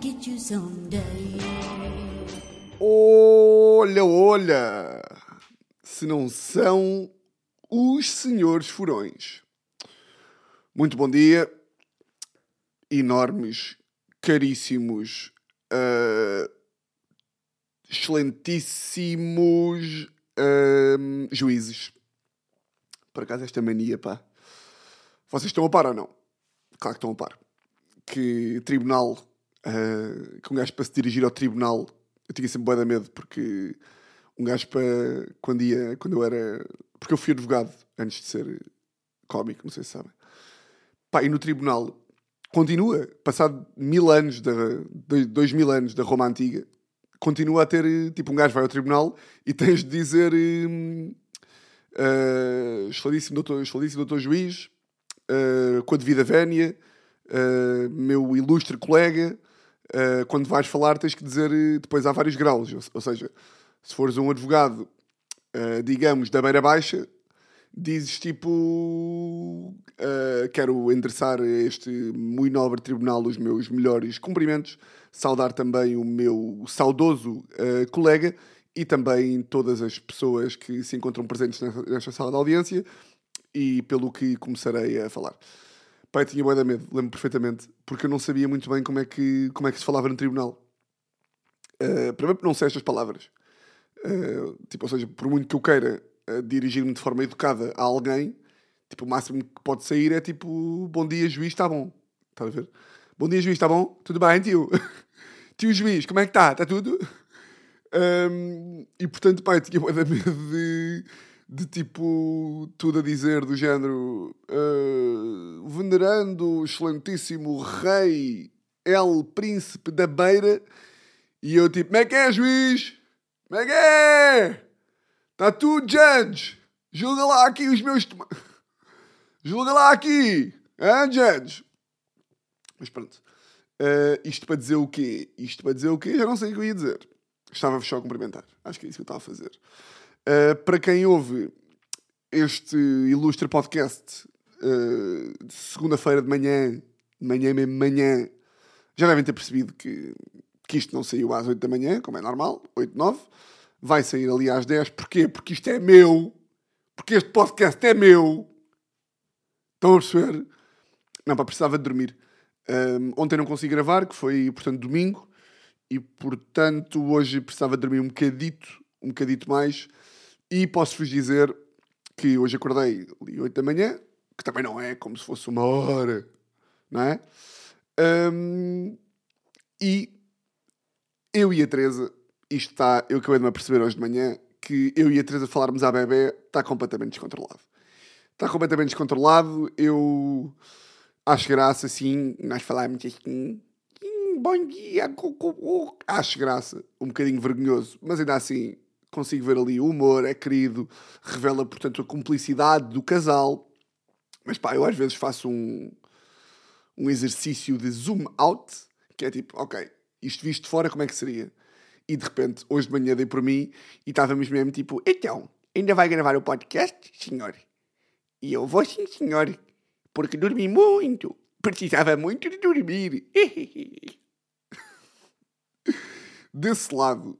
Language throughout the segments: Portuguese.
get you someday. Olha, olha! Se não são os senhores furões. Muito bom dia, enormes, caríssimos, ah, excelentíssimos ah, juízes. Por acaso, esta mania, pá. Vocês estão a par ou não? Claro que estão a par. Que tribunal, ah, que um gajo para se dirigir ao tribunal, eu tinha sempre de medo, porque um gajo para, quando ia, quando eu era, porque eu fui advogado antes de ser cómico, não sei se sabem. Pá, e no tribunal, continua, passado mil anos, da, dois, dois mil anos da Roma Antiga, continua a ter, tipo, um gajo vai ao tribunal e tens de dizer hum, uh, excelentíssimo doutor, excelentíssimo doutor juiz, uh, com a devida vénia, uh, meu ilustre colega, uh, quando vais falar tens que dizer, uh, depois há vários graus, ou, ou seja, se fores um advogado, uh, digamos, da beira baixa, dizes tipo, uh, quero endereçar a este muito nobre tribunal os meus melhores cumprimentos, saudar também o meu saudoso colega e também todas as pessoas que se encontram presentes nesta sala de audiência e pelo que começarei a falar. Pai, tinha bué de medo, lembro perfeitamente, porque eu não sabia muito bem como é que, como é que se falava no tribunal. Uh, primeiro não sei estas palavras. Uh, tipo, ou seja, por muito que eu queira uh, dirigir-me de forma educada a alguém, tipo, o máximo que pode sair é tipo, bom dia juiz, está bom. Estás a ver? Bom dia juiz, está bom? Tudo bem, tio? tio juiz, como é que está? Está tudo? Um, e portanto, pai, tinha bué de medo de, de tipo, tudo a dizer do género uh, venerando o excelentíssimo rei El Príncipe da Beira e eu tipo, como é que é, juiz? Como é que é? Está tudo, judge? Julga lá aqui os meus... Julga lá aqui, hein, judge? Mas pronto. Uh, isto para dizer o quê? Isto para dizer o quê? Já não sei o que eu ia dizer. Estava-vos só a cumprimentar. Acho que é isso que eu estava a fazer. Uh, para quem ouve este ilustre podcast uh, segunda-feira de manhã, de manhã mesmo manhã, já devem ter percebido que, que isto não saiu às 8 da manhã, como é normal, 8, 9. Vai sair ali às 10. Porquê? Porque isto é meu. Porque este podcast é meu. Estão a perceber? Não, pá, precisava de dormir. Um, ontem não consegui gravar, que foi, portanto, domingo. E, portanto, hoje precisava de dormir um bocadito, um bocadito mais. E posso-vos dizer que hoje acordei ali 8 da manhã, que também não é como se fosse uma hora, não é? Um, e eu e a Teresa, isto está, eu acabei de me aperceber hoje de manhã, que eu e a Teresa falarmos à bebê está completamente descontrolado. Está completamente descontrolado, eu acho graça, sim, nós falarmos assim, "Hum, bom dia, cucu", acho graça, um bocadinho vergonhoso, mas ainda assim consigo ver ali o humor, é querido, revela, portanto, a cumplicidade do casal. Mas pá, eu às vezes faço um, um exercício de zoom out, que é tipo, ok, isto visto de fora, como é que seria? E de repente, hoje de manhã dei por mim e estávamos mesmo tipo, então, ainda vai gravar o podcast, senhor? E eu vou sim, senhor, porque dormi muito, precisava muito de dormir. Desse lado,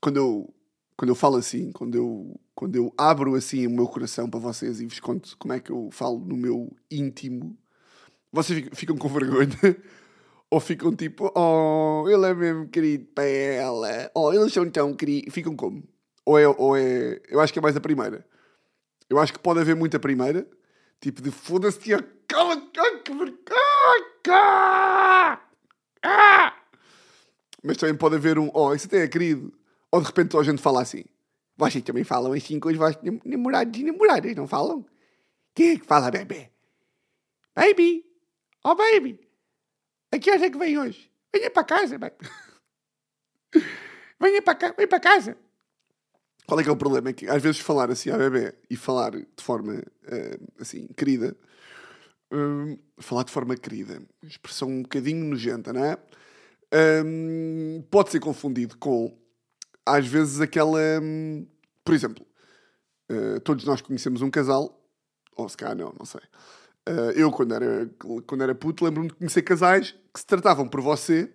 quando eu, quando eu falo assim, quando eu, quando eu abro assim o meu coração para vocês e vos conto como é que eu falo no meu íntimo, vocês ficam, com vergonha? Ou ficam tipo, oh, ele é mesmo querido para ela, oh, eles são tão queridos. Ficam como? Ou é, ou é. Eu acho que é mais a primeira. Eu acho que pode haver muita primeira, tipo de foda-se, tia, cala, ai, que vergonha. Mas também pode haver um, oh, isso até é querido. Ou de repente toda a gente fala assim. Vocês também falam assim com os vossos nam- namorados e namoradas, não falam? Quem é que fala bebê? Baby! Oh, baby! A que horas é que vem hoje? Venha para casa, bem. Venha para, cá, venha para casa. Qual é que é o problema? É que às vezes falar assim à bebê e falar de forma eh, assim, querida, hum, falar de forma querida, expressão um bocadinho nojenta, não é? Hum, pode ser confundido com, às vezes, aquela. hum, por exemplo, eh, todos nós conhecemos um casal, ou se calhar não, não sei. Eh, eu, quando era, quando era puto, lembro-me de conhecer casais que se tratavam por você,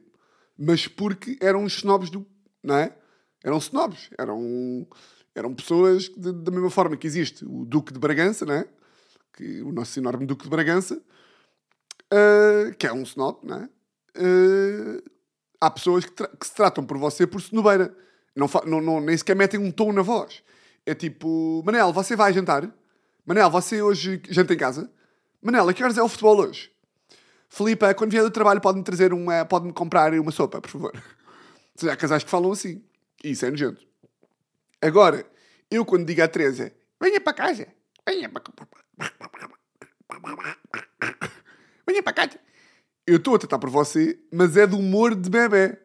mas porque eram os snobs do. Não é? Eram snobs. Eram, eram pessoas de- da mesma forma que existe o Duque de Bragança, não é? Que, o nosso enorme Duque de Bragança, uh, que é um snob, não é? Uh, há pessoas que, que se tratam por você por snobeira. Não, não, não, nem sequer metem um tom na voz. É tipo, Manel, você vai jantar? Manel, você hoje janta em casa? Manel, a que horas é o futebol hoje? Filipe, quando vier do trabalho pode-me trazer uma, pode-me comprar uma sopa, por favor. Ou há casais que falam assim. E isso é nojento. Agora, eu quando digo à Teresa, venha para casa, venha para venha para casa. Eu estou a tratar por você, mas é do humor de bebê.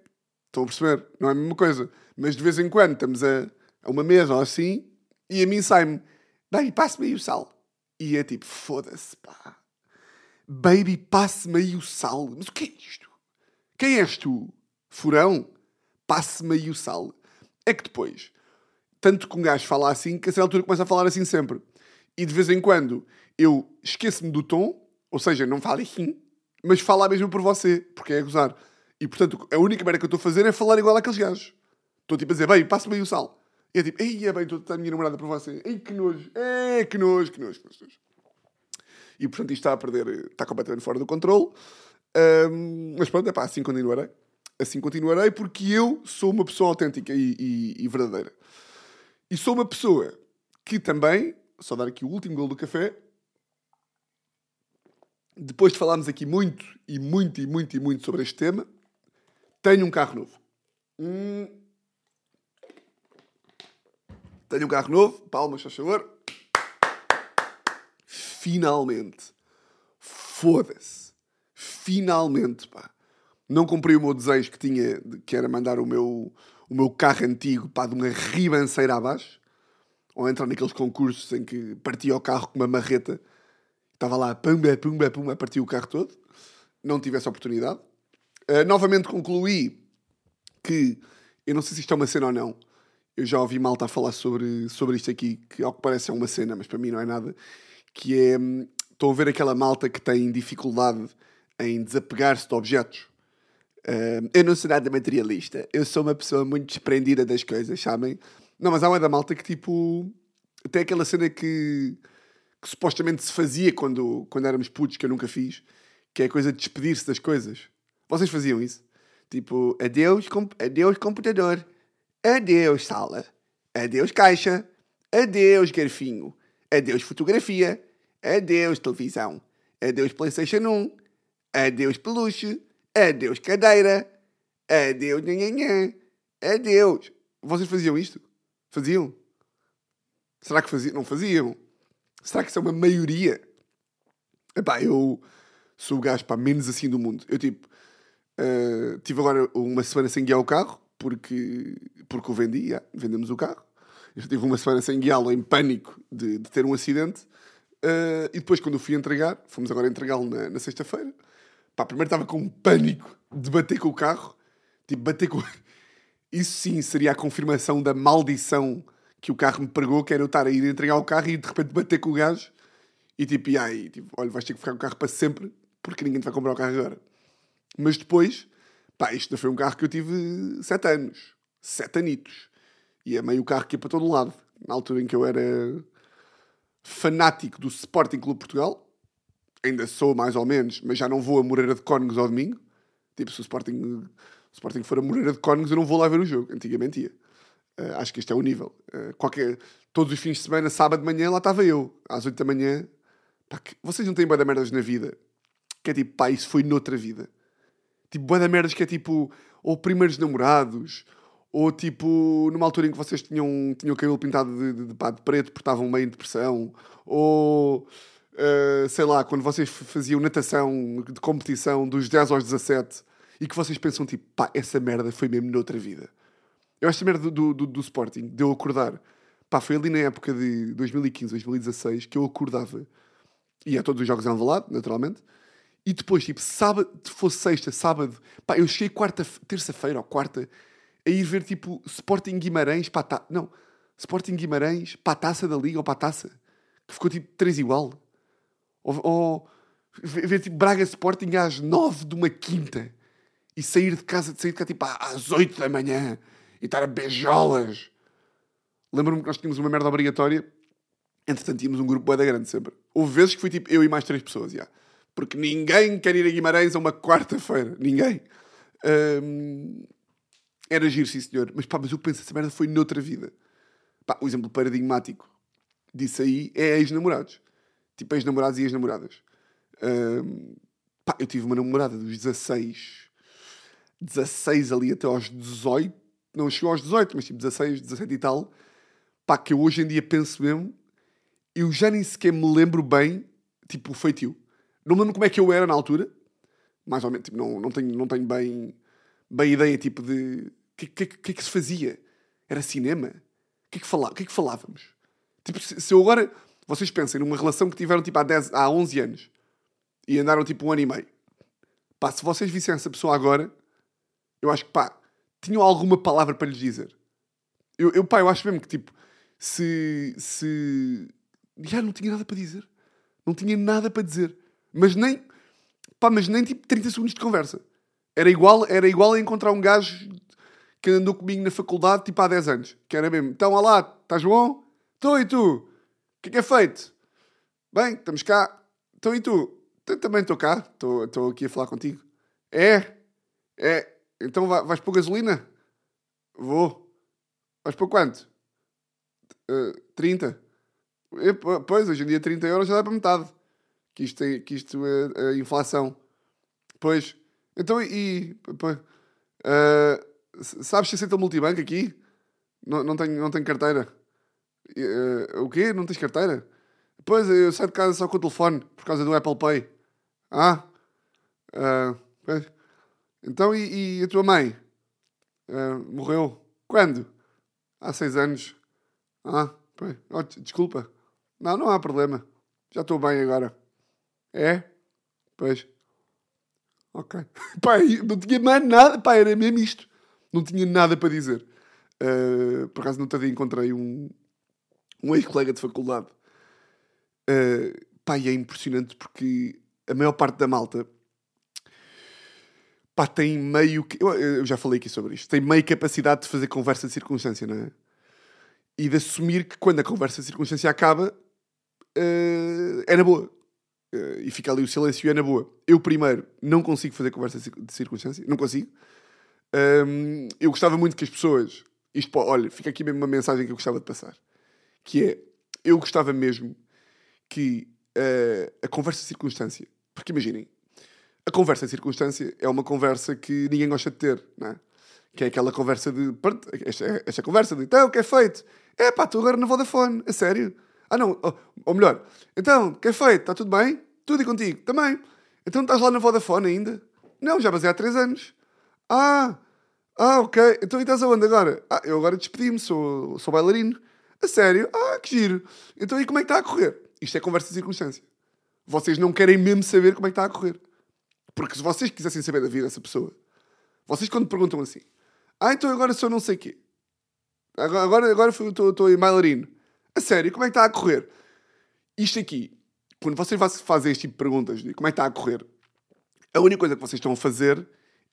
Estão a perceber? Não é a mesma coisa. Mas de vez em quando estamos a, a uma mesa ou assim e a mim sai-me, baby, passe-me aí o sal. E é tipo, foda-se, pá. Baby, passe-me aí o sal. Mas o que é isto? Quem és tu? Furão? Passe-me aí o sal. É que depois, tanto que um gajo fala assim, que a certa altura começa a falar assim sempre. E de vez em quando eu esqueço-me do tom, ou seja, não falo assim, mas falo mesmo por você, porque é a gozar. E portanto, a única merda que eu estou a fazer é falar igual àqueles gajos. Estou tipo a dizer, bem, passa-me aí o sal. E é tipo, ei, é bem, estou a a minha namorada por você. Ei, que nojo, é, que nojo, que nojo, que nojo. E portanto isto está a perder, está completamente fora do controle. Ahm, mas pronto, é pá, assim continuarei. Assim continuarei porque eu sou uma pessoa autêntica e, e- e verdadeira. E sou uma pessoa que também, só dar aqui o último gol do café, depois de falarmos aqui muito e muito e muito e muito sobre este tema, tenho um carro novo. Hum. Tenho um carro novo, palmas, faz favor. Finalmente. Foda-se. Finalmente, pá. Não cumpri o meu desejo que tinha, que era mandar o meu, o meu carro antigo, pá, de uma ribanceira abaixo. Ou entrar naqueles concursos em que partia o carro com uma marreta. Estava lá, pumba, pumba, pumba, partia o carro todo. Não tive essa oportunidade. Uh, novamente concluí que, eu não sei se isto é uma cena ou não, eu já ouvi malta a falar sobre, sobre isto aqui, que ao que parece é uma cena, mas para mim não é nada, que é, hum, estão a ver aquela malta que tem dificuldade em desapegar-se de objetos. Hum, eu não sou nada materialista, eu sou uma pessoa muito desprendida das coisas, sabem? Não, mas há uma da malta que tipo, até aquela cena que, que supostamente se fazia quando, quando éramos putos, que eu nunca fiz, que é a coisa de despedir-se das coisas. Vocês faziam isso? Tipo, adeus, com- adeus computador, adeus sala, adeus caixa, adeus garfinho, adeus fotografia, adeus televisão, adeus Playstation 1, adeus peluche, adeus cadeira, adeus nhanhanhã, adeus. Vocês faziam isto? Faziam? Será que faziam? Não faziam? Será que isso é uma maioria? Epá, eu sou o gajo pá, menos assim do mundo. Eu tipo, eh, tive agora uma semana sem guiar o carro, porque, porque o vendi, já, vendemos o carro. Eu tive uma semana sem guiá-lo em pânico de, de ter um acidente. Eh, e depois, quando eu fui entregar, fomos agora entregá-lo na, na sexta-feira. Pá, primeiro estava com pânico de bater com o carro. Tipo, bater com. Isso sim seria a confirmação da maldição que o carro me pregou, que era eu estar a ir entregar o carro e de repente bater com o gajo e tipo, e aí, tipo, olha, vais ter que ficar com o carro para sempre porque ninguém te vai comprar o carro agora. Mas depois, pá, isto foi um carro que eu tive sete anos, sete anitos. E é meio carro que ia para todo lado. Na altura em que eu era fanático do Sporting Clube Portugal, ainda sou mais ou menos, mas já não vou a Moreira de Cónegos ao domingo. Tipo, se o Sporting, o Sporting for a Moreira de Cónegos, eu não vou lá ver o jogo. Antigamente ia. Uh, acho que este é o nível. Uh, qualquer, todos os fins de semana, sábado de manhã, lá estava eu, às 8 da manhã. Pá, que- vocês não têm boa da merdas na vida? Que é tipo, pá, isso foi noutra vida. Tipo, boa da merdas que é tipo, ou primeiros namorados, ou tipo, numa altura em que vocês tinham, tinham o cabelo pintado de, de, de, pá, de preto porque estavam meio em depressão, ou uh, sei lá, quando vocês faziam natação de competição dos 10 aos 17 e que vocês pensam tipo, pá, essa merda foi mesmo noutra vida. Eu acho que a merda do, do, do Sporting, de eu acordar, pá, foi ali na época de 2015, 2016 que eu acordava, ia a todos os jogos em Alvalade, naturalmente, e depois, tipo, sábado, se fosse sexta, sábado, pá, eu cheguei quarta, terça-feira ou quarta, a ir ver, tipo, Sporting Guimarães, pá, tá, não, Sporting Guimarães, para a taça da Liga ou para a taça, que ficou, tipo, três igual. Ou, ou ver, tipo, Braga Sporting às nove de uma quinta. e sair de casa, de sair de casa tipo às 8 da manhã e estar a beijolas. Lembro-me que nós tínhamos uma merda obrigatória, entretanto tínhamos um grupo da grande sempre. Houve vezes que fui tipo eu e mais três pessoas, já. Porque ninguém quer ir a Guimarães a uma quarta-feira. Ninguém. Hum, era giro, sim senhor. Mas pá, mas eu penso, essa merda foi noutra vida. Pá, o exemplo paradigmático disso aí é ex-namorados. Tipo, ex-namorados e ex-namoradas. Hum, pá, eu tive uma namorada dos 16, 16 ali até aos 18, não chegou aos 18, mas tipo 16, 17 e tal, pá, que eu hoje em dia penso mesmo, eu já nem sequer me lembro bem, tipo, o feitio. Não me lembro como é que eu era na altura, mais ou menos, tipo, não, não, tenho, não tenho bem, bem ideia, tipo, de... O que, que, que é que se fazia? Era cinema? O que é que, que, é que falávamos? Tipo, se, se eu agora... Vocês pensem numa relação que tiveram, tipo, há, 10, há 11 anos e andaram, tipo, um ano e meio. Pá, se vocês vissem essa pessoa agora, eu acho que, pá, tinham alguma palavra para lhes dizer. Eu, eu pá, eu acho mesmo que, tipo, se... se... Já não tinha nada para dizer. Não tinha nada para dizer. Mas nem... Pá, mas nem, tipo, 30 segundos de conversa. Era igual, era igual a encontrar um gajo que andou comigo na faculdade, tipo, há 10 anos. Que era mesmo, então, olá, estás bom? Estou e tu? O que é que é feito? Bem, estamos cá. Então e tu? Também estou cá. Estou aqui a falar contigo. É? É? Então vais pôr gasolina? Vou. Vais pôr quanto? Uh, 30. E, pois, hoje em dia 30 euros já dá para metade. Que isto, é, que isto é a inflação. Pois. Então e... Uh, sabes se aceita multibanco aqui? Não, não, tenho, não tenho carteira. Uh, o quê? Não tens carteira? Pois, eu saio de casa só com o telefone, por causa do Apple Pay. Ah? Uh, pois. Então, e, e, a tua mãe? Uh, morreu? Quando? Há seis anos. Ah, pois. Oh, desculpa. Não, não há problema. Já estou bem agora. É? Pois. Ok. Pai, não tinha mais nada. Pá, era mesmo isto. Não tinha nada para dizer. Uh, por acaso, no outro encontrei um, um ex-colega de faculdade. Uh, pá, e é impressionante porque a maior parte da malta pá, tem meio que. Eu, eu, já falei aqui sobre isto. Tem meio capacidade de fazer conversa de circunstância, não é? E de assumir que quando a conversa de circunstância acaba, uh, é na boa. Uh, e fica ali o silêncio e é na boa. Eu, primeiro, não consigo fazer conversa de circunstância. Não consigo. Um, eu gostava muito que as pessoas. Isto, olha, fica aqui mesmo uma mensagem que eu gostava de passar. Que é. Eu gostava mesmo que uh, a conversa de circunstância. Porque imaginem, a conversa de circunstância é uma conversa que ninguém gosta de ter, não é? Que é aquela conversa de. Esta, esta conversa de. Então, o que é feito? É pá, estou agora na Vodafone, a sério. Ah, não, ou, ou melhor, então, que é feito? Está tudo bem? Tudo e contigo? Também. Então estás lá na Vodafone ainda? Não, já basei há 3 anos. Ah, ah, ok. Então e estás aonde agora? Ah, eu agora despedi-me, sou, sou bailarino. A sério? Ah, que giro. Então e como é que está a correr? Isto é conversa de circunstância. Vocês não querem mesmo saber como é que está a correr. Porque se vocês quisessem saber da vida dessa pessoa, vocês quando perguntam assim, ah, então agora sou não sei o quê. Agora, agora estou em bailarino. A sério, como é que está a correr? Isto aqui, quando vocês fazem este tipo de perguntas de como é que está a correr, a única coisa que vocês estão a fazer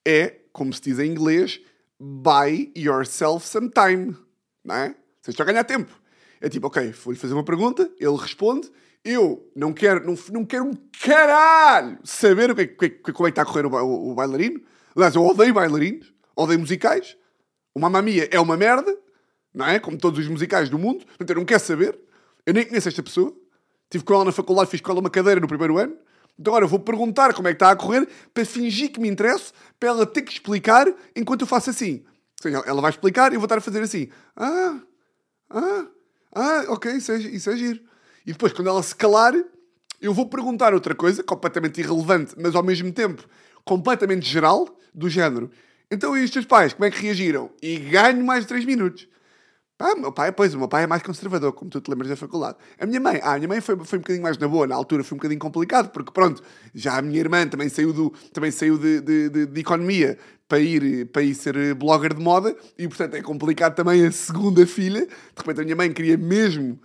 é, como se diz em inglês, buy yourself some time. Não é? Vocês estão a ganhar tempo. É tipo, ok, vou-lhe fazer uma pergunta, ele responde, eu não quero, não, não quero um caralho saber o que, que, como é que está a correr o, o, o bailarino. Aliás, eu odeio bailarinos, odeio musicais. O Mamma Mia é uma merda, não é? Como todos os musicais do mundo. Portanto, eu não quero saber. Eu nem conheço esta pessoa. Estive com ela na faculdade, fiz com ela uma cadeira no primeiro ano. Então agora eu vou perguntar como é que está a correr para fingir que me interesso, para ela ter que explicar enquanto eu faço assim. Ou seja, ela vai explicar e eu vou estar a fazer assim. Ah, ah, ah, ok, isso é, isso é giro. E depois, quando ela se calar, eu vou perguntar outra coisa, completamente irrelevante, mas ao mesmo tempo completamente geral, do género. Então, e os teus pais, como é que reagiram? E ganho mais de 3 minutos. Ah, meu pai, pois, o meu pai é mais conservador, como tu te lembras da faculdade. A minha mãe, ah, a minha mãe foi, foi um bocadinho mais na boa, na altura foi um bocadinho complicado, porque pronto, já a minha irmã também saiu, do, também saiu de, de, de, de economia para ir, para ir ser blogger de moda, e portanto é complicado também a segunda filha. De repente a minha mãe queria mesmo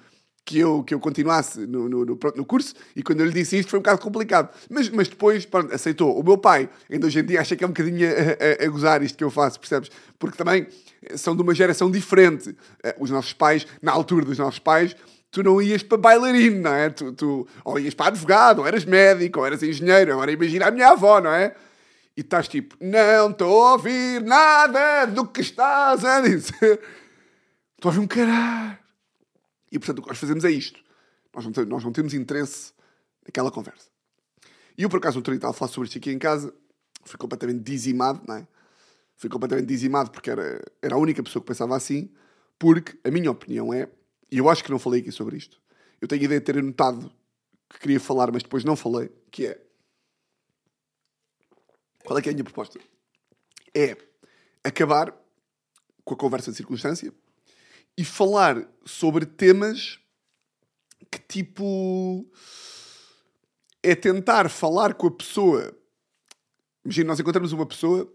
que eu, que eu continuasse no, no, no, pronto, no curso e quando eu lhe disse isto foi um bocado complicado. Mas, mas depois, pronto, aceitou. O meu pai, ainda hoje em dia, acha que é um bocadinho a, a, a gozar isto que eu faço, percebes? Porque também são de uma geração diferente. Eh, os nossos pais, na altura dos nossos pais, tu não ias para bailarino, não é? Tu, tu ou ias para advogado, ou eras médico, ou eras engenheiro. Agora imagina a minha avó, não é? E estás tipo, não estou a ouvir nada do que estás a dizer. Estou a ouvir um caralho. E portanto o que nós fazemos é isto. Nós não, nós não temos interesse naquela conversa. E eu por acaso, no estava a falar sobre isto aqui em casa, fui completamente dizimado, não é? Fui completamente dizimado porque era, era a única pessoa que pensava assim, porque a minha opinião é, e eu acho que não falei aqui sobre isto, eu tenho a ideia de ter anotado que queria falar, mas depois não falei, que é. Qual é que é a minha proposta? É acabar com a conversa de circunstância e falar sobre temas que tipo é tentar falar com a pessoa. Imagina, nós encontramos uma pessoa,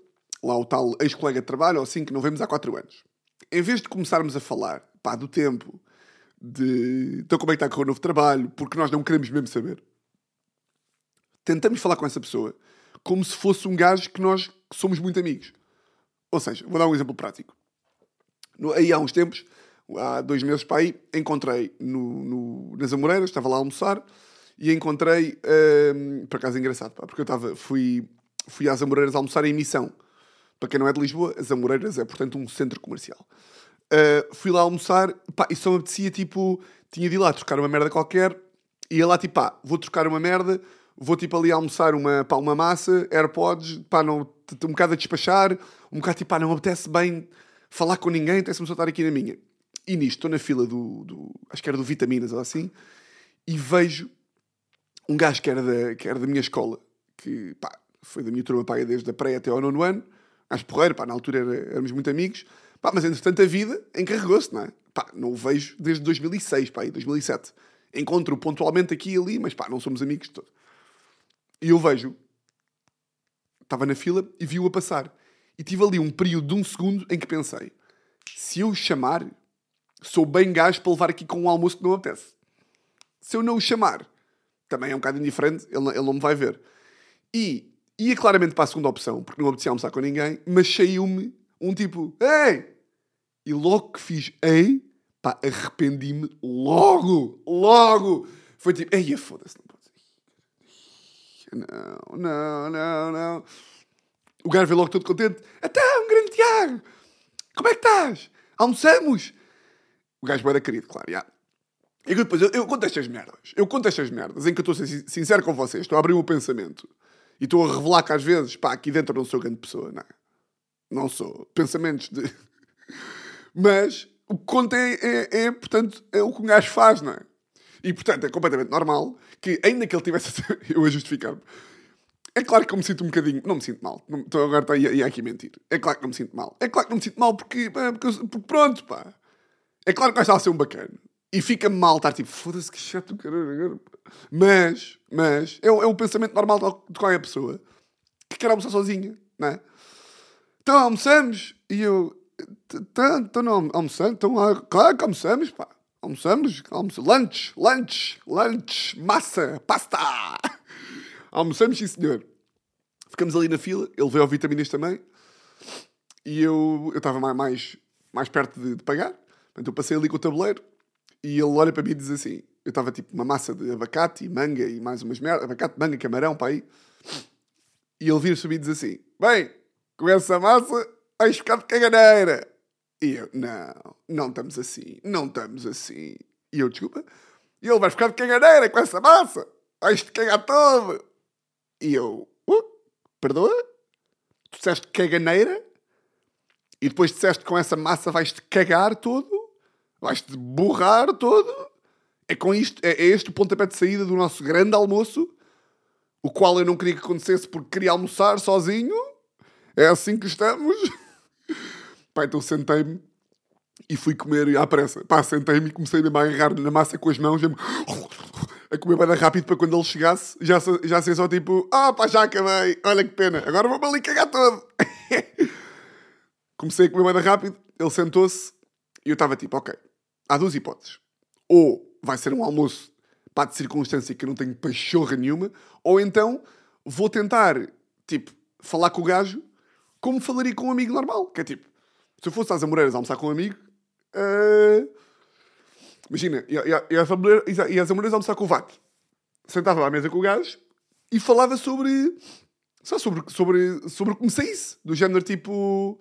lá o tal ex-colega de trabalho, ou assim, que não vemos há 4 anos. Em vez de começarmos a falar pá, do tempo, de então como é que está a correr o novo trabalho, porque nós não queremos mesmo saber, tentamos falar com essa pessoa como se fosse um gajo que nós somos muito amigos. Ou seja, vou dar um exemplo prático. Aí há uns tempos há dois meses para aí, encontrei no, no, nas Amoreiras, estava lá a almoçar, e encontrei, um, por acaso é engraçado, pá, porque eu estava, fui, fui às Amoreiras almoçar em Missão. Para quem não é de Lisboa, as Amoreiras é, portanto, um centro comercial. Uh, fui lá almoçar, pá, e só me apetecia, tipo, tinha de ir lá trocar uma merda qualquer, ia lá, tipo, pá, vou trocar uma merda, vou, tipo, ali almoçar uma, pá, uma massa, AirPods, pá, não, um bocado a despachar, um bocado, tipo, pá, não me apetece bem falar com ninguém, apetece-me só estar aqui na minha. E nisto, estou na fila do, do, Acho que era do Vitaminas ou assim. E vejo um gajo que era da, que era da minha escola, que pá, foi da minha turma pá, desde a pré até ao nono ano. Acho porreiro, pá, na altura era, éramos muito amigos. Pá, mas entretanto a vida encarregou-se, não é? Pá, não o vejo desde 2006, pá, 2007. Encontro pontualmente aqui e ali, mas pá, não somos amigos de todo. E eu vejo, estava na fila e vi-o a passar. E tive ali um período de um segundo em que pensei: se eu chamar, sou bem gajo para levar aqui com um almoço que não apetece. Se eu não o chamar, também é um bocado indiferente, ele, ele não me vai ver. E ia claramente para a segunda opção, porque não apetecia almoçar com ninguém, mas saiu-me um tipo, ei! E logo que fiz ei, pá, arrependi-me logo, logo. Foi tipo, ei, foda-se, não pode. Não, não, não, não. O gajo veio logo todo contente. Até um grande Tiago! Como é que estás? Almoçamos? O gajo era querido, claro, já. E depois, eu, eu conto estas merdas. Eu conto estas merdas em que eu estou a ser sincero com vocês. Estou a abrir o meu pensamento. E estou a revelar que às vezes, pá, aqui dentro não sou grande pessoa, não é? Não sou. Pensamentos de... Mas o que conta é, é, é, portanto, é o que um gajo faz, não é? E, portanto, é completamente normal que, ainda que ele tivesse eu a justificar-me, é claro que eu me sinto um bocadinho. Não me sinto mal. Estou agora a, a aqui mentir. É claro que não me sinto mal. É claro que não me sinto mal porque, porque, porque pronto, pá. É claro que vai estar a ser um bacana. E fica-me mal estar tipo, foda-se que chato do caralho. Mas, mas, é, é um pensamento normal de qualquer pessoa que quer almoçar sozinha, não é? Então almoçamos e eu, então não almoçando, então claro que almoçamos, pá. Almoçamos, almoçamos, lunch, lunch, lunch, massa, pasta. Almoçamos, sim senhor. Ficamos ali na fila, ele veio ao vitaminas também. E eu estava mais, mais, perto de, de pagar. Portanto, eu passei ali com o tabuleiro e ele olha para mim e diz assim: eu estava tipo uma massa de abacate e manga e mais umas merdas, abacate, manga, camarão para aí. E ele vira-se para mim e diz assim: Bem, com essa massa vais ficar de caganeira. E eu: Não, não estamos assim, não estamos assim. E eu: Desculpa. E ele: Vais ficar de caganeira com essa massa, vais-te cagar todo. E eu: uh, Perdoa? Tu disseste caganeira? E depois disseste com essa massa vais-te cagar todo? Vais-te borrar todo. É com isto, é, é este o pontapé de saída do nosso grande almoço, o qual eu não queria que acontecesse porque queria almoçar sozinho. É assim que estamos. Pá, então sentei-me e fui comer à pressa. Pá, sentei-me e comecei a agarrar na massa com as mãos, a comer bem rápido para quando ele chegasse, já, já sei só tipo, ah pá, já acabei, olha que pena, agora vou-me ali cagar todo. comecei a comer bem rápido, ele sentou-se e eu estava tipo, ok, há duas hipóteses. Ou vai ser um almoço pá, de circunstância que eu não tenho pachorra nenhuma, ou então vou tentar, tipo, falar com o gajo como falaria com um amigo normal. Que é tipo, se eu fosse às Amoreiras almoçar com um amigo, uh, imagina, ia às Amoreiras almoçar com o Vato. Sentava à mesa com o gajo e falava sobre. Só sobre, sobre, sobre como saísse. Do género tipo.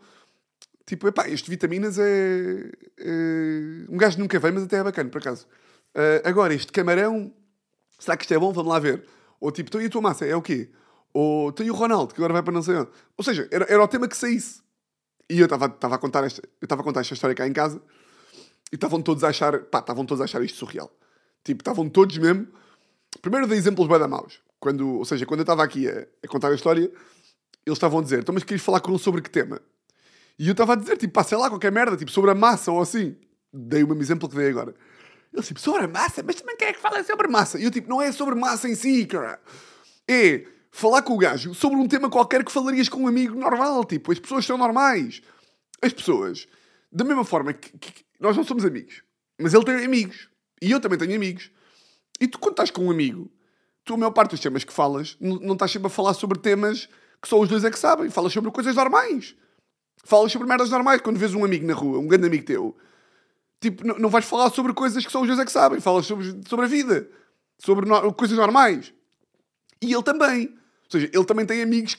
Tipo, epá, este vitaminas é, é, Um gajo nunca vem, mas até é bacana, por acaso. Uh, agora, este camarão. Será que isto é bom? Vamos lá ver. Ou tipo, então e a tua massa? É o quê? Ou tem o Ronaldo, que agora vai para não sei onde. Ou seja, era, era o tema que saísse. E eu estava a contar esta, eu estava a contar esta história cá em casa e estavam todos a achar, pá, estavam todos a achar isto surreal. Tipo, estavam todos mesmo. Primeiro dei exemplos bem da maus. Quando, ou seja, quando eu estava aqui a, a, contar a história, eles estavam a dizer, então mas querias falar com um sobre que tema? E eu estava a dizer, tipo, pá, sei lá, qualquer merda, tipo, sobre a massa ou assim. Dei o mesmo exemplo que dei agora. Eles, tipo, sobre a massa? Mas também quem é que fala sobre massa? E eu, tipo, não é sobre massa em si, cara. É falar com o gajo sobre um tema qualquer que falarias com um amigo normal. Tipo, as pessoas são normais. As pessoas, da mesma forma que, que nós não somos amigos, mas ele tem amigos. E eu também tenho amigos. E tu, quando estás com um amigo, tu, a maior parte dos temas que falas, não estás sempre a falar sobre temas que só os dois é que sabem. Falas sobre coisas normais. Falas sobre merdas normais. Quando vês um amigo na rua, um grande amigo teu, tipo, não, não vais falar sobre coisas que só os dois é que sabem. Falas sobre, sobre a vida. Sobre no, coisas normais. E ele também. Ou seja, ele também tem amigos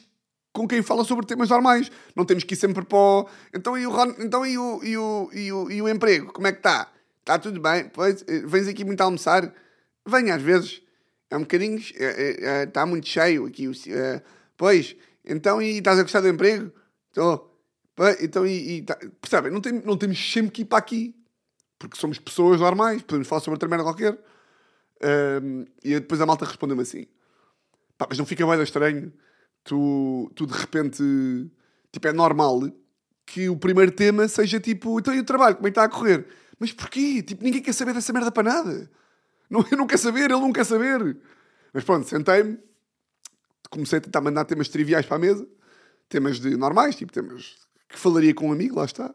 com quem fala sobre temas normais. Não temos que ir sempre para o... Então e o, então, e o, e o, e o, e o emprego? Como é que está? Está tudo bem? Pois, eh, vens aqui muito a almoçar? Venha às vezes. É um bocadinho... Está é, é, é, muito cheio aqui. Pois, então e estás a gostar do emprego? Estou. Então e... e tá, percebem? Não, tem, não temos sempre que ir para aqui. Porque somos pessoas normais. Podemos falar sobre outra merda qualquer. Um, e depois a malta respondeu-me assim Pá, mas não fica mais estranho tu, tu de repente. Tipo, é normal que o primeiro tema seja tipo, então e o trabalho, como é que está a correr? Mas porquê? Tipo, ninguém quer saber dessa merda para nada. Não, eu não quero saber, ele não quer saber. Mas pronto, sentei-me, comecei a tentar mandar temas triviais para a mesa, temas de normais, tipo temas que falaria com um amigo, lá está.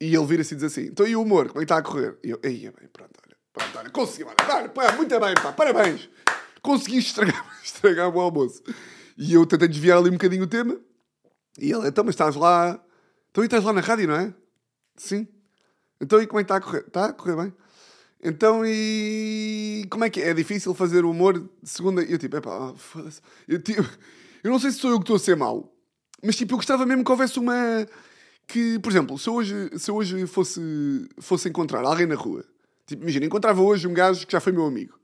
E ele vira-se e diz assim: então e o humor, como é que está a correr? E eu, aí, bem, pronto, olha, pronto, olha, consegui, olha, pá, muito bem, pá, parabéns consegui estragar, estragar o almoço. E eu tentei desviar ali um bocadinho o tema. E ele, então, mas estás lá. Então, e estás lá na rádio, não é? Sim. Então, e como é que está a correr? Está a correr bem. Então, e como é que é? É difícil fazer humor segunda. Eu, tipo, epá, foda-se. Eu, tipo, eu não sei se sou eu que estou a ser mau, mas, tipo, eu gostava mesmo que houvesse uma. Que, por exemplo, se hoje, se hoje fosse, fosse encontrar alguém na rua, tipo, imagina, encontrava hoje um gajo que já foi meu amigo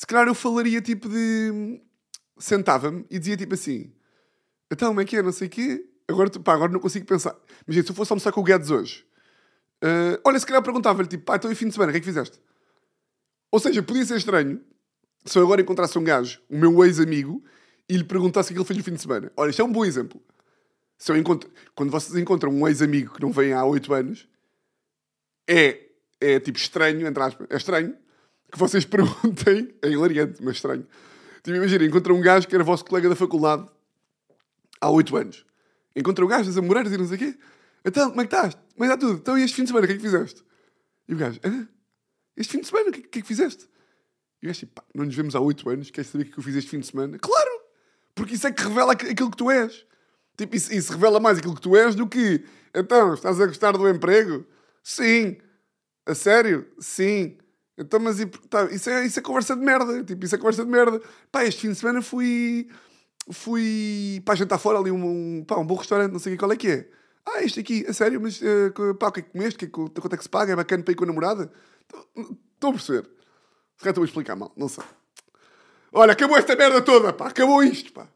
se calhar eu falaria tipo de. Sentava-me e dizia tipo assim: então, como é que é? Não sei o quê. Agora, pá, agora não consigo pensar. Imagina, se eu fosse almoçar com o Guedes hoje, uh, olha, se calhar perguntava-lhe tipo, pá, então e fim de semana, o que é que fizeste? Ou seja, podia ser estranho se eu agora encontrasse um gajo, o meu ex-amigo, e lhe perguntasse o que ele fez no fim de semana. Olha, isto é um bom exemplo. Se eu encontro... Quando vocês encontram um ex-amigo que não vem há 8 anos, é, é tipo estranho, entre aspas, é estranho, que vocês perguntem, é hilariante, mas estranho. Tipo, imagina, encontra um gajo que era vosso colega da faculdade há 8 anos. Encontra um gajo das Amoreiras e não sei o quê. Então, como é que estás? Como é que está tudo? Então, e este fim de semana, o que é que fizeste? E o gajo, este fim de semana, o que, que é que fizeste? E o gajo, tipo, pá, não nos vemos há 8 anos, queres saber o que eu fiz este fim de semana? Claro! Porque isso é que revela aquilo que tu és. Tipo, isso, isso revela mais aquilo que tu és do que, então, estás a gostar do emprego? Sim. A sério? Sim. Então, mas tá, isso, é, isso é conversa de merda. Tipo, isso é conversa de merda. Pá, este fim de semana fui. Fui. Pá, jantar fora ali um, um, pá, um bom restaurante, não sei qual é que é. Ah, este aqui, a sério, mas uh, pá, o que é que comeste? Quanto é que se paga? É bacana para ir com a namorada? Estou a perceber. Se calhar estou a explicar mal, não sei. Olha, acabou esta merda toda, pá, acabou isto, pá.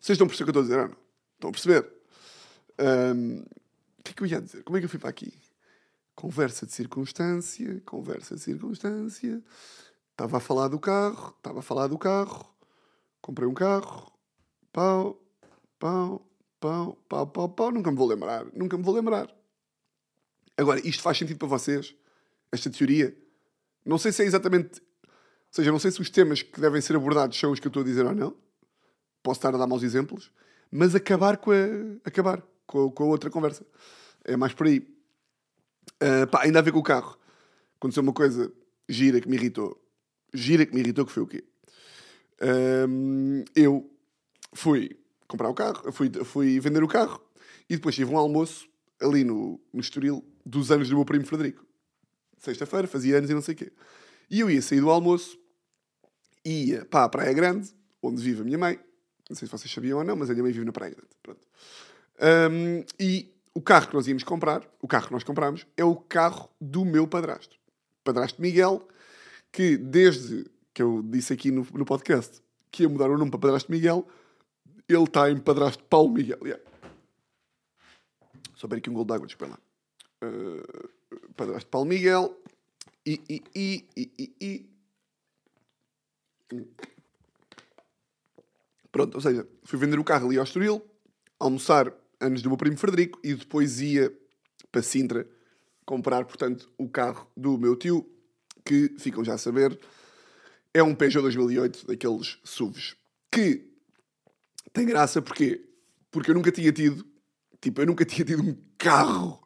Vocês estão a perceber o que eu estou a dizer, não? Estão a perceber? Um, o que é que eu ia dizer? Como é que eu fui para aqui? Conversa de circunstância, conversa de circunstância. Estava a falar do carro, estava a falar do carro. Comprei um carro. Pau, pau, pau, pau, pau, pau. Nunca me vou lembrar, nunca me vou lembrar. Agora, isto faz sentido para vocês? Esta teoria? Não sei se é exatamente. Seja, não sei se os temas que devem ser abordados são os que eu estou a dizer ou não. Posso estar a dar maus exemplos. Mas acabar com a. Acabar com a, com a outra conversa. É mais por aí. Uh, pá, ainda a ver com o carro. aconteceu uma coisa gira que me irritou. Gira que me irritou, que foi o quê? Eu fui comprar o carro, fui, fui vender o carro e depois tive um almoço ali no, no Estoril dos anos do meu primo Frederico. Sexta-feira, fazia anos e não sei o quê. E eu ia sair do almoço, ia para a Praia Grande, onde vive a minha mãe. Não sei se vocês sabiam ou não, mas a minha mãe vive na Praia Grande. Pronto. Um, e o carro que nós íamos comprar, o carro que nós comprámos, é o carro do meu padrasto. Padrasto Miguel, que desde que eu disse aqui no, no podcast que ia mudar o nome para Padrasto Miguel, ele está em Padrasto Paulo Miguel. Yeah. Só bem aqui um gol de água, desculpa lá. Uh, padrasto Paulo Miguel. E, e, e, e, e, e. Pronto, ou seja, fui vender o carro ali ao Estoril, almoçar anos do meu primo Frederico e depois ia para Sintra comprar, portanto, o carro do meu tio, que, ficam já a saber, é um Peugeot 2008, daqueles SUVs, que tem graça porque porque eu nunca tinha tido, tipo, eu nunca tinha tido um carro.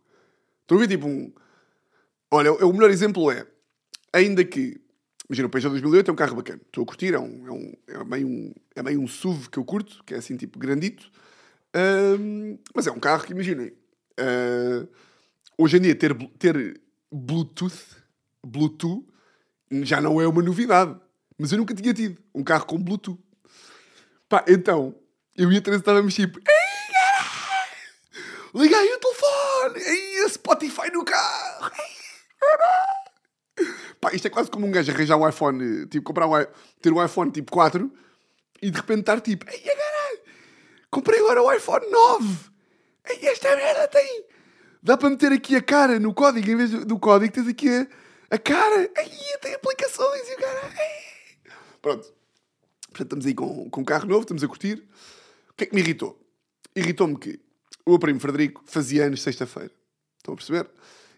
Estão a ver, tipo, um... Olha, o melhor exemplo é, ainda que, imagina, o Peugeot 2008 é um carro bacana, estou a curtir, é, um, é, um, é, meio um, é meio um SUV que eu curto, que é assim, tipo, grandito, mas é um carro que, imaginem, uh, hoje em dia ter, ter Bluetooth, Bluetooth, já não é uma novidade, mas eu nunca tinha tido um carro com Bluetooth. Pá, então, eu ia três estávamos tipo, ei, caralho, liga aí o telefone, ei, Spotify no carro, Pá, isto é quase como um gajo arranjar um iPhone, tipo, comprar um, ter um iPhone tipo 4 e de repente estar tipo, ei, caralho, comprei agora o iPhone 9, ei, esta merda tem, dá para meter aqui a cara no código, em vez do código tens aqui a, a cara, ei, tem aplicações e o cara. Pronto. Portanto, estamos aí com, com um carro novo, estamos a curtir que é que me irritou? Irritou-me que o meu primo Frederico fazia anos sexta-feira. Estão a perceber?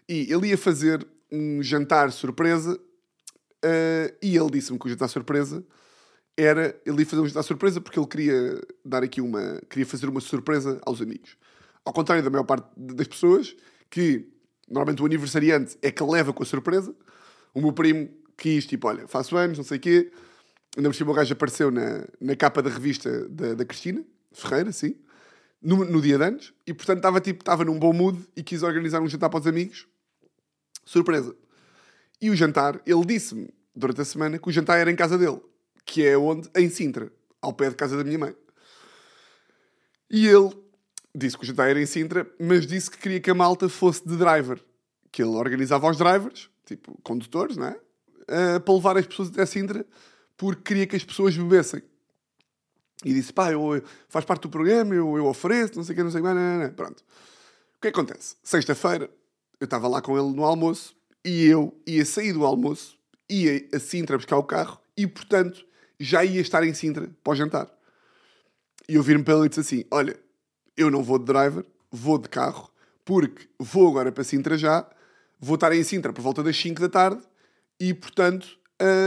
E ele ia fazer um jantar surpresa uh, e ele disse-me que o jantar surpresa era. Ele ia fazer um jantar surpresa porque ele queria dar aqui uma. queria fazer uma surpresa aos amigos. Ao contrário da maior parte das pessoas, que normalmente o aniversariante é que leva com a surpresa, o meu primo quis, tipo, olha, faço anos, não sei o quê. Ainda por cima o gajo apareceu na, na capa da revista da, da Cristina. Ferreira, sim, no, no dia de anos, e portanto estava tipo, estava num bom mood e quis organizar um jantar para os amigos. Surpresa. E o jantar, ele disse-me durante a semana que o jantar era em casa dele, que é onde? Em Sintra, ao pé de casa da minha mãe. E ele disse que o jantar era em Sintra, mas disse que queria que a malta fosse de driver. Que ele organizava os drivers, tipo condutores, não é? Uh, para levar as pessoas até Sintra, porque queria que as pessoas bebessem. E disse, pá, eu, faz parte do programa, eu, eu ofereço, não sei o que, não sei o que, não, não, não. pronto. O que que acontece? Sexta-feira, eu estava lá com ele no almoço, e eu ia sair do almoço, ia a Sintra buscar o carro, e, portanto, já ia estar em Sintra para o jantar. E eu vir-me para ele e disse assim, olha, eu não vou de driver, vou de carro, porque vou agora para Sintra já, vou estar em Sintra por volta das 5 da tarde, e, portanto,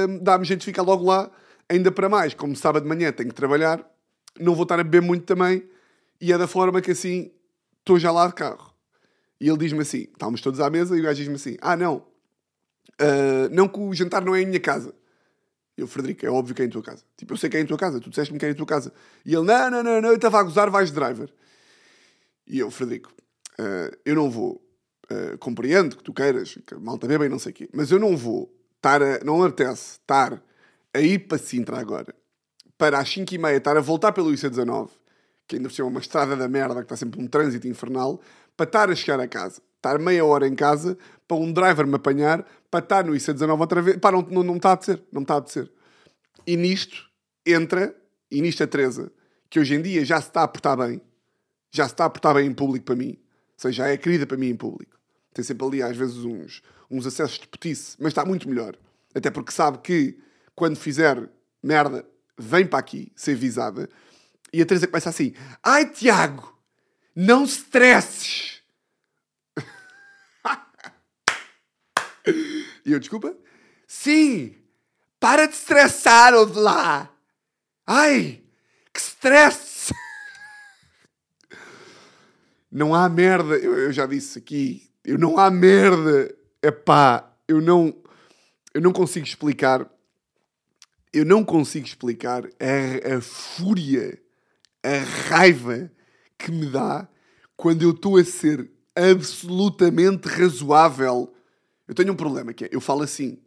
hum, dá-me de ficar logo lá Ainda para mais, como sábado de manhã tenho que trabalhar, não vou estar a beber muito também, e é da forma que assim estou já lá de carro. E ele diz-me assim: estávamos todos à mesa, e o gajo diz-me assim: ah, não, uh, não que o jantar não é em minha casa. Eu, Frederico, é óbvio que é em tua casa. Tipo, eu sei que é em tua casa, tu disseste-me que é em tua casa. E ele: não, não, não, não, eu estava a gozar, vais de driver. E eu, Frederico, uh, eu não vou. Uh, compreendo que tu queiras, que malta beba e não sei o quê, mas eu não vou estar a. Não me apetece estar a ir para Sintra agora, para às 5 e meia estar a voltar pelo IC19, que ainda por cima é uma estrada da merda, que está sempre um trânsito infernal, para estar a chegar a casa, estar meia hora em casa, para um driver me apanhar, para estar no IC19 outra vez. Pá, não, não, não está a ser, não está a ser. E nisto entra, e nisto a Teresa, que hoje em dia já se está a portar bem, já se está a portar bem em público para mim, ou seja, já é querida para mim em público. Tem sempre ali às vezes uns, uns acessos de petice, mas está muito melhor. Até porque sabe que quando fizer merda, vem para aqui ser visada. E a Teresa começa assim: Ai, Tiago, não stresses. e eu, desculpa? Sim, para de estressar, de lá. Ai, que stress. não há merda, eu, eu já disse aqui, eu não há merda, é pá, eu não, eu não consigo explicar, eu não consigo explicar a, a fúria, a raiva que me dá quando eu estou a ser absolutamente razoável. Eu tenho um problema que é, eu falo assim,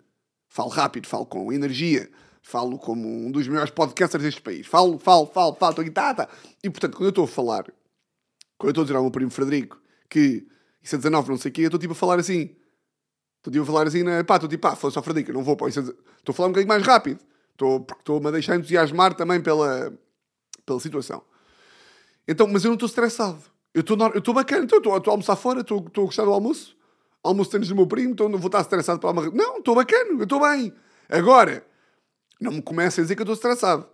falo rápido, falo com energia, falo como um dos maiores podcasters deste país. Falo, falo, falo, falo, estou aqui, tá, tá. E portanto, quando eu estou a falar, quando eu estou a dizer ao meu primo Frederico que isso é 19, não sei o quê, eu estou tipo a falar assim. Estou tipo a falar assim, na, pá, estou tipo, pá, fosse só Frederico, eu não vou, pá, isso é, estou a falar um bocadinho mais rápido. Estou, porque estou-me a deixar entusiasmar também pela, pela situação. Então, mas eu não estou estressado. Eu estou, bacana, então, estou, a almoçar fora, estou, a gostar do almoço. Almoço tênis do meu primo, então não vou estar estressado para uma... Não, estou bacana, eu estou bem. Agora, não me comece a dizer que eu estou estressado.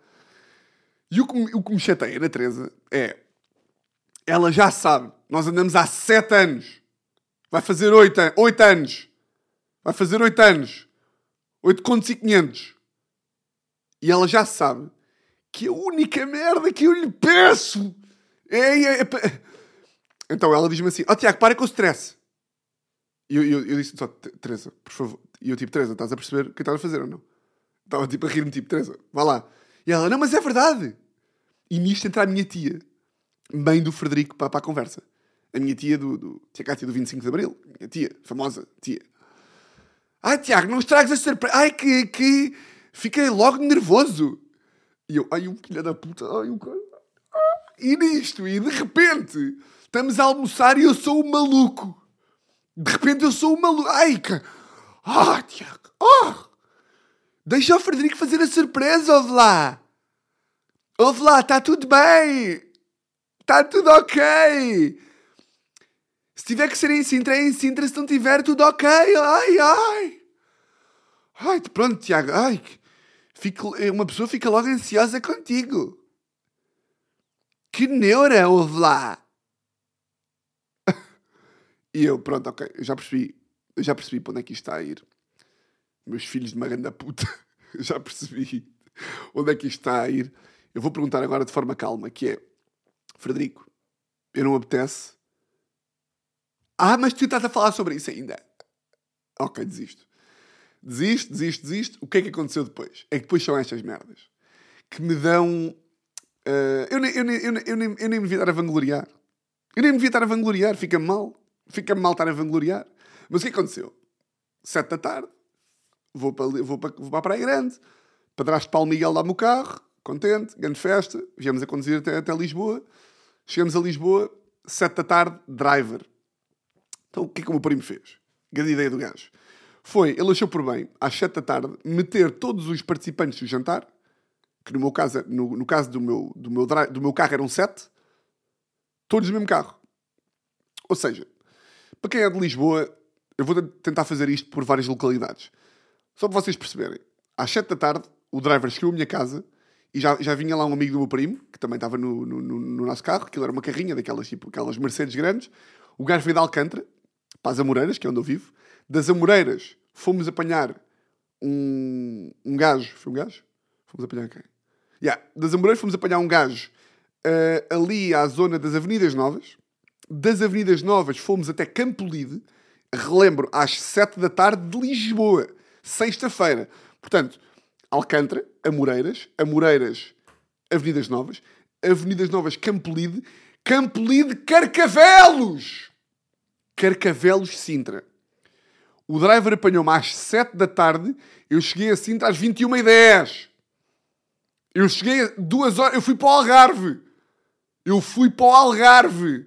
E o que, me, o que me chateia na Teresa é... Ela já sabe, nós andamos há sete anos. Vai fazer oito, oito anos. Vai fazer oito anos. Oito contos e quinhentos. E ela já sabe que a única merda que eu lhe peço então ela diz-me assim, ó oh, Tiago, para com o stress. E eu, eu, eu disse só, Teresa, por favor. E eu tipo, Teresa, estás a perceber o que estás a fazer ou não? Estava tipo a rir-me, tipo, Teresa, vá lá. E ela, não, mas é verdade. E nisto entra a minha tia, mãe do Frederico, para, para a conversa. A minha tia do, do tia Cátia do 25 de Abril. Minha tia, famosa tia. Ai, Tiago, não estragues a surpresa. Ai, que, que... Fiquei logo nervoso. E eu, ai, um filho da puta, ai, um cara. E nisto, e de repente, estamos a almoçar e eu sou o maluco. De repente eu sou o maluco. Ai, que... Ah, Tiago, ah! Deixa o Frederico fazer a surpresa, ouve lá. Ouve lá, está tudo bem. Está tudo ok. Se tiver que ser em Sintra, é em Sintra. Se não tiver, tudo ok. Ai, ai. Ai, pronto, Tiago. Ai, fico, uma pessoa fica logo ansiosa contigo. Que neura, ouve lá. e eu, pronto, ok. Eu já percebi. Eu já percebi para onde é que isto está a ir meus filhos de uma grande puta, já percebi onde é que isto está a ir. Eu vou perguntar agora de forma calma, que é, Frederico, eu não apetece. Ah, mas tu estás a falar sobre isso ainda. Ok, desisto. Desisto, desisto, desisto. O que é que aconteceu depois? É que depois são estas merdas que me dão. Uh, eu, nem, eu, eu, eu, nem, eu nem me devia estar a vangloriar. Eu nem me devia estar a vangloriar. Fica-me mal. Fica-me mal estar a vangloriar. Mas o que aconteceu? Sete da tarde, vou para, vou para, vou para a Praia Grande, padrasto Paulo Miguel dá-me o carro, contente, grande festa, viemos a conduzir até, até Lisboa, chegamos a Lisboa, sete da tarde, driver. Então o que é que o meu primo fez? Grande ideia do gajo. Foi, ele achou por bem, às sete da tarde, meter todos os participantes do jantar, que no meu caso, no, no caso do, meu, do, meu, do meu carro eram sete, todos no mesmo carro. Ou seja, para quem é de Lisboa, eu vou tentar fazer isto por várias localidades. Só para vocês perceberem, às 7 da tarde, o driver chegou à minha casa e já, já vinha lá um amigo do meu primo, que também estava no, no, no nosso carro, que era uma carrinha daquelas, tipo, aquelas Mercedes grandes. O gajo veio de Alcântara, para as Amoreiras, que é onde eu vivo. Das Amoreiras, fomos apanhar um, um gajo. Foi um gajo? Fomos apanhar quem? Yeah. Das Amoreiras fomos apanhar um gajo uh, ali à zona das Avenidas Novas. Das Avenidas Novas fomos até Campolide, relembro, às 7 da tarde de Lisboa sexta-feira. Portanto, Alcântara, Amoreiras, Amoreiras, Avenidas Novas, Avenidas Novas, Campolide, Campolide, Carcavelos! Carcavelos, Sintra. O driver apanhou-me às 7 da tarde, eu cheguei a Sintra às 21h10. Eu cheguei duas horas, eu fui para o Algarve. Eu fui para o Algarve.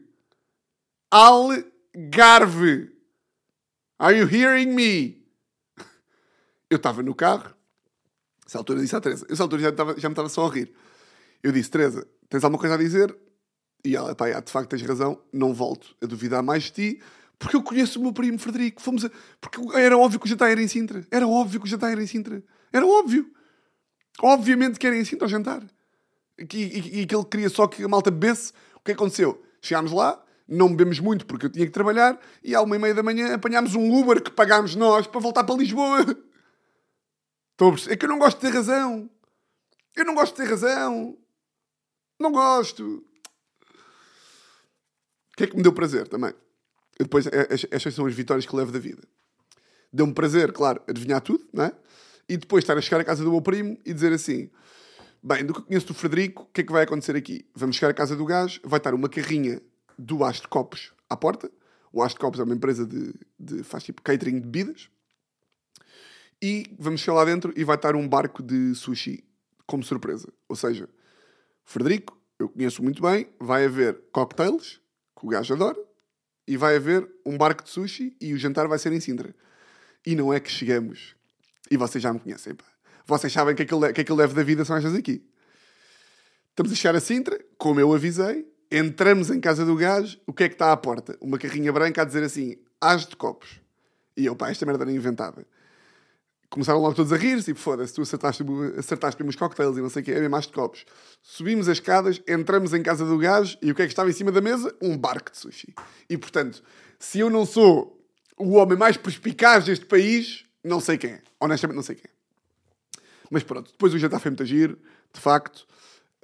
Algarve. Are you hearing me? Eu estava no carro, essa altura disse à Teresa, essa altura já, estava, já me estava só a rir. Eu disse, Teresa, tens alguma coisa a dizer? E ela, pá, de facto tens razão, não volto a duvidar mais de ti, porque eu conheço o meu primo Frederico. Fomos a... Porque era óbvio que o jantar era em Sintra. Era óbvio que o jantar era em Sintra. Era óbvio. Obviamente que era em Sintra o jantar. E, e, e que ele queria só que a malta bebesse. O que aconteceu? Chegámos lá, não bebemos muito porque eu tinha que trabalhar, e à uma e meia da manhã apanhámos um Uber que pagámos nós para voltar para Lisboa. É que eu não gosto de ter razão. Eu não gosto de ter razão. Não gosto. O que é que me deu prazer também? Depois, é, estas são as vitórias que levo da vida. Deu-me prazer, claro, adivinhar tudo, não é? E depois estar a chegar à casa do meu primo e dizer assim: Bem, do que conheço do Frederico, o que é que vai acontecer aqui? Vamos chegar à casa do gajo, vai estar uma carrinha do As de Copos à porta. O As de Copos é uma empresa de, de faz tipo catering de bebidas. E vamos chegar lá dentro e vai estar um barco de sushi como surpresa. Ou seja, Frederico, eu conheço muito bem, vai haver cocktails, que o gajo adora, e vai haver um barco de sushi e o jantar vai ser em Sintra. E não é que chegamos. E vocês já me conhecem, pá. Vocês sabem que aquilo, que aquilo leve da vida são estas aqui. Estamos a chegar a Sintra, como eu avisei, entramos em casa do gajo, o que é que está à porta? Uma carrinha branca a dizer assim, as de copos. E eu, pá, esta merda era inventada. Começaram logo todos a rir-se, e foda-se, tu acertaste, acertaste mesmo os cocktails e não sei o que, é mesmo as de copos. Subimos as escadas, entramos em casa do gajo, e o que é que estava em cima da mesa? Um barco de sushi. E, portanto, se eu não sou o homem mais perspicaz deste país, não sei quem é. Honestamente, não sei quem é. Mas pronto, depois o jantar foi muito giro, de facto.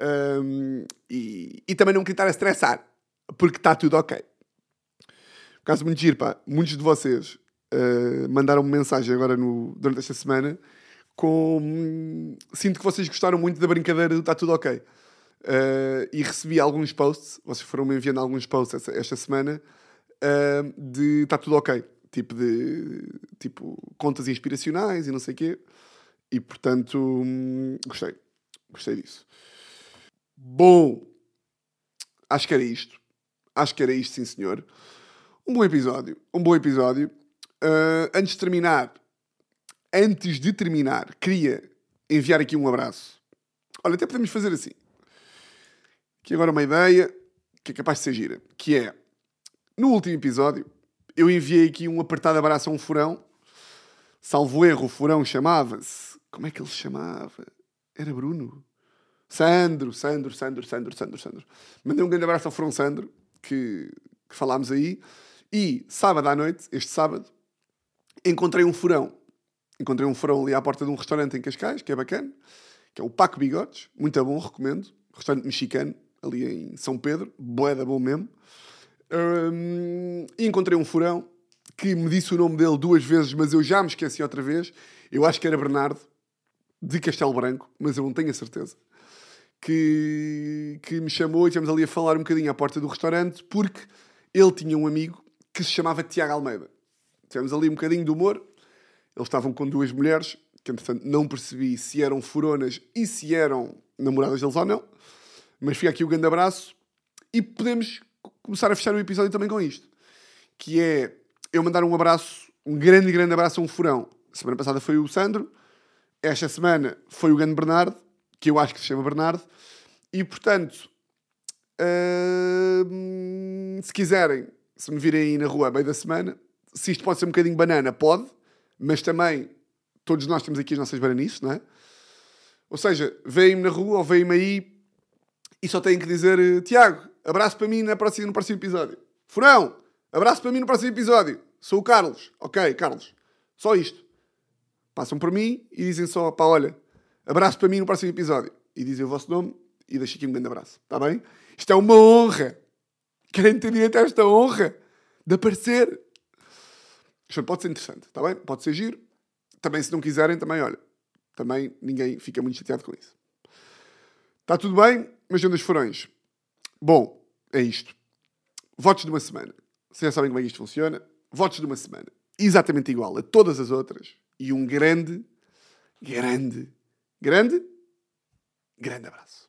Um, e, e, também não me estar a estressar, porque está tudo ok. Por caso muito giro, pá, muitos de vocês uh, mandaram-me mensagem agora no, durante esta semana com. Sinto que vocês gostaram muito da brincadeira do está tudo ok. Uh, e recebi alguns posts, vocês foram-me enviando alguns posts esta, esta semana, uh, de está tudo ok. Tipo de tipo contas inspiracionais e não sei o quê. E portanto, hum, gostei. Gostei disso. Bom, acho que era isto. Acho que era isto, sim senhor. Um bom episódio. Um bom episódio. Uh, antes de terminar, antes de terminar, queria enviar aqui um abraço. Olha, até podemos fazer assim. Que agora uma ideia que é capaz de ser gira. Que é, no último episódio, eu enviei aqui um apertado abraço a um furão. Salvo erro, o furão chamava-se como é que ele se chamava? Era Bruno? Sandro, Sandro, Sandro, Sandro, Sandro, Sandro. Mandei um grande abraço ao Frão Sandro, que, que falámos aí. E sábado à noite, este sábado, encontrei um furão. Encontrei um furão ali à porta de um restaurante em Cascais, que é bacana, que é o Paco Bigotes, muito bom, recomendo. Restaurante mexicano, ali em São Pedro, boeda bom mesmo. Um, encontrei um furão que me disse o nome dele duas vezes, mas eu já me esqueci outra vez. Eu acho que era Bernardo de Castelo Branco, mas eu não tenho a certeza, que, que me chamou e estivemos ali a falar um bocadinho à porta do restaurante, porque ele tinha um amigo que se chamava Tiago Almeida. Tivemos ali um bocadinho de humor, eles estavam com duas mulheres, que entretanto não percebi se eram furonas e se eram namoradas deles ou não, mas fica aqui o grande abraço e podemos começar a fechar o episódio também com isto, que é eu mandar um abraço, um grande, grande abraço a um furão. Semana passada foi o Sandro, esta semana foi o grande Bernardo, que eu acho que se chama Bernardo, e portanto, se quiserem, se me virem aí na rua meio da semana, se isto pode ser um bocadinho banana, pode, mas também todos nós temos aqui as nossas bananices, não é? Ou seja, veem-me na rua ou veem-me aí e só têm que dizer Tiago, abraço para mim na próxima, no próximo episódio. Furão, abraço para mim no próximo episódio. Sou o Carlos. Ok, Carlos. Só isto. Passam por mim e dizem só, pá, olha, abraço para mim no próximo episódio. E dizem o vosso nome e deixo aqui um grande abraço. Está bem? Isto é uma honra. Querem ter direito a esta honra de aparecer. Isto pode ser interessante, está bem? Pode ser giro. Também, se não quiserem, também, olha, também ninguém fica muito chateado com isso. Está tudo bem, mas onde os furões? Bom, é isto. Votos de uma semana. Vocês já sabem como é que isto funciona. Votos de uma semana. Exatamente igual a todas as outras e um grande, grande, grande, grande abraço.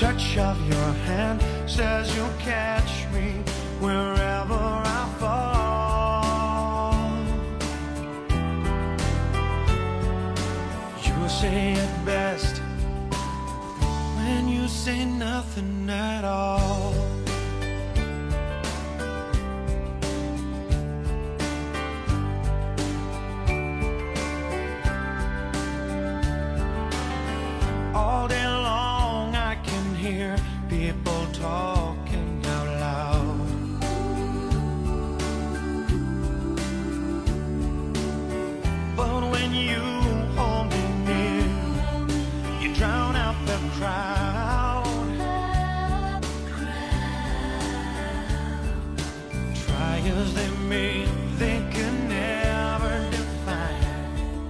Touch of your hand says you'll catch me say it best when you say nothing at all. All you hold me near, you drown out the crowd. Try as they may, they can never define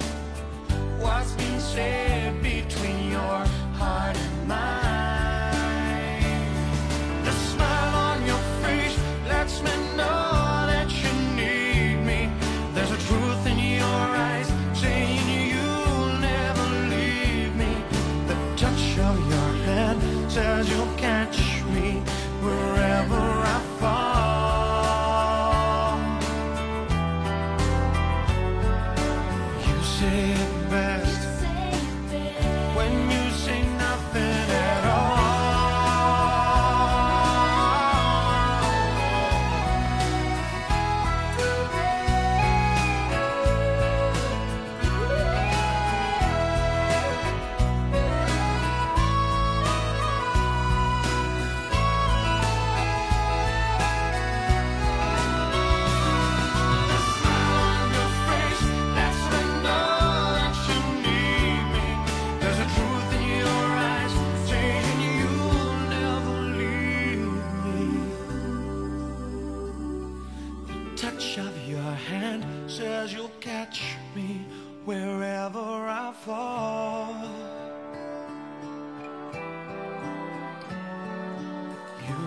what's been said.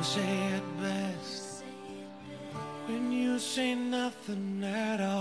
say it best when you say nothing at all.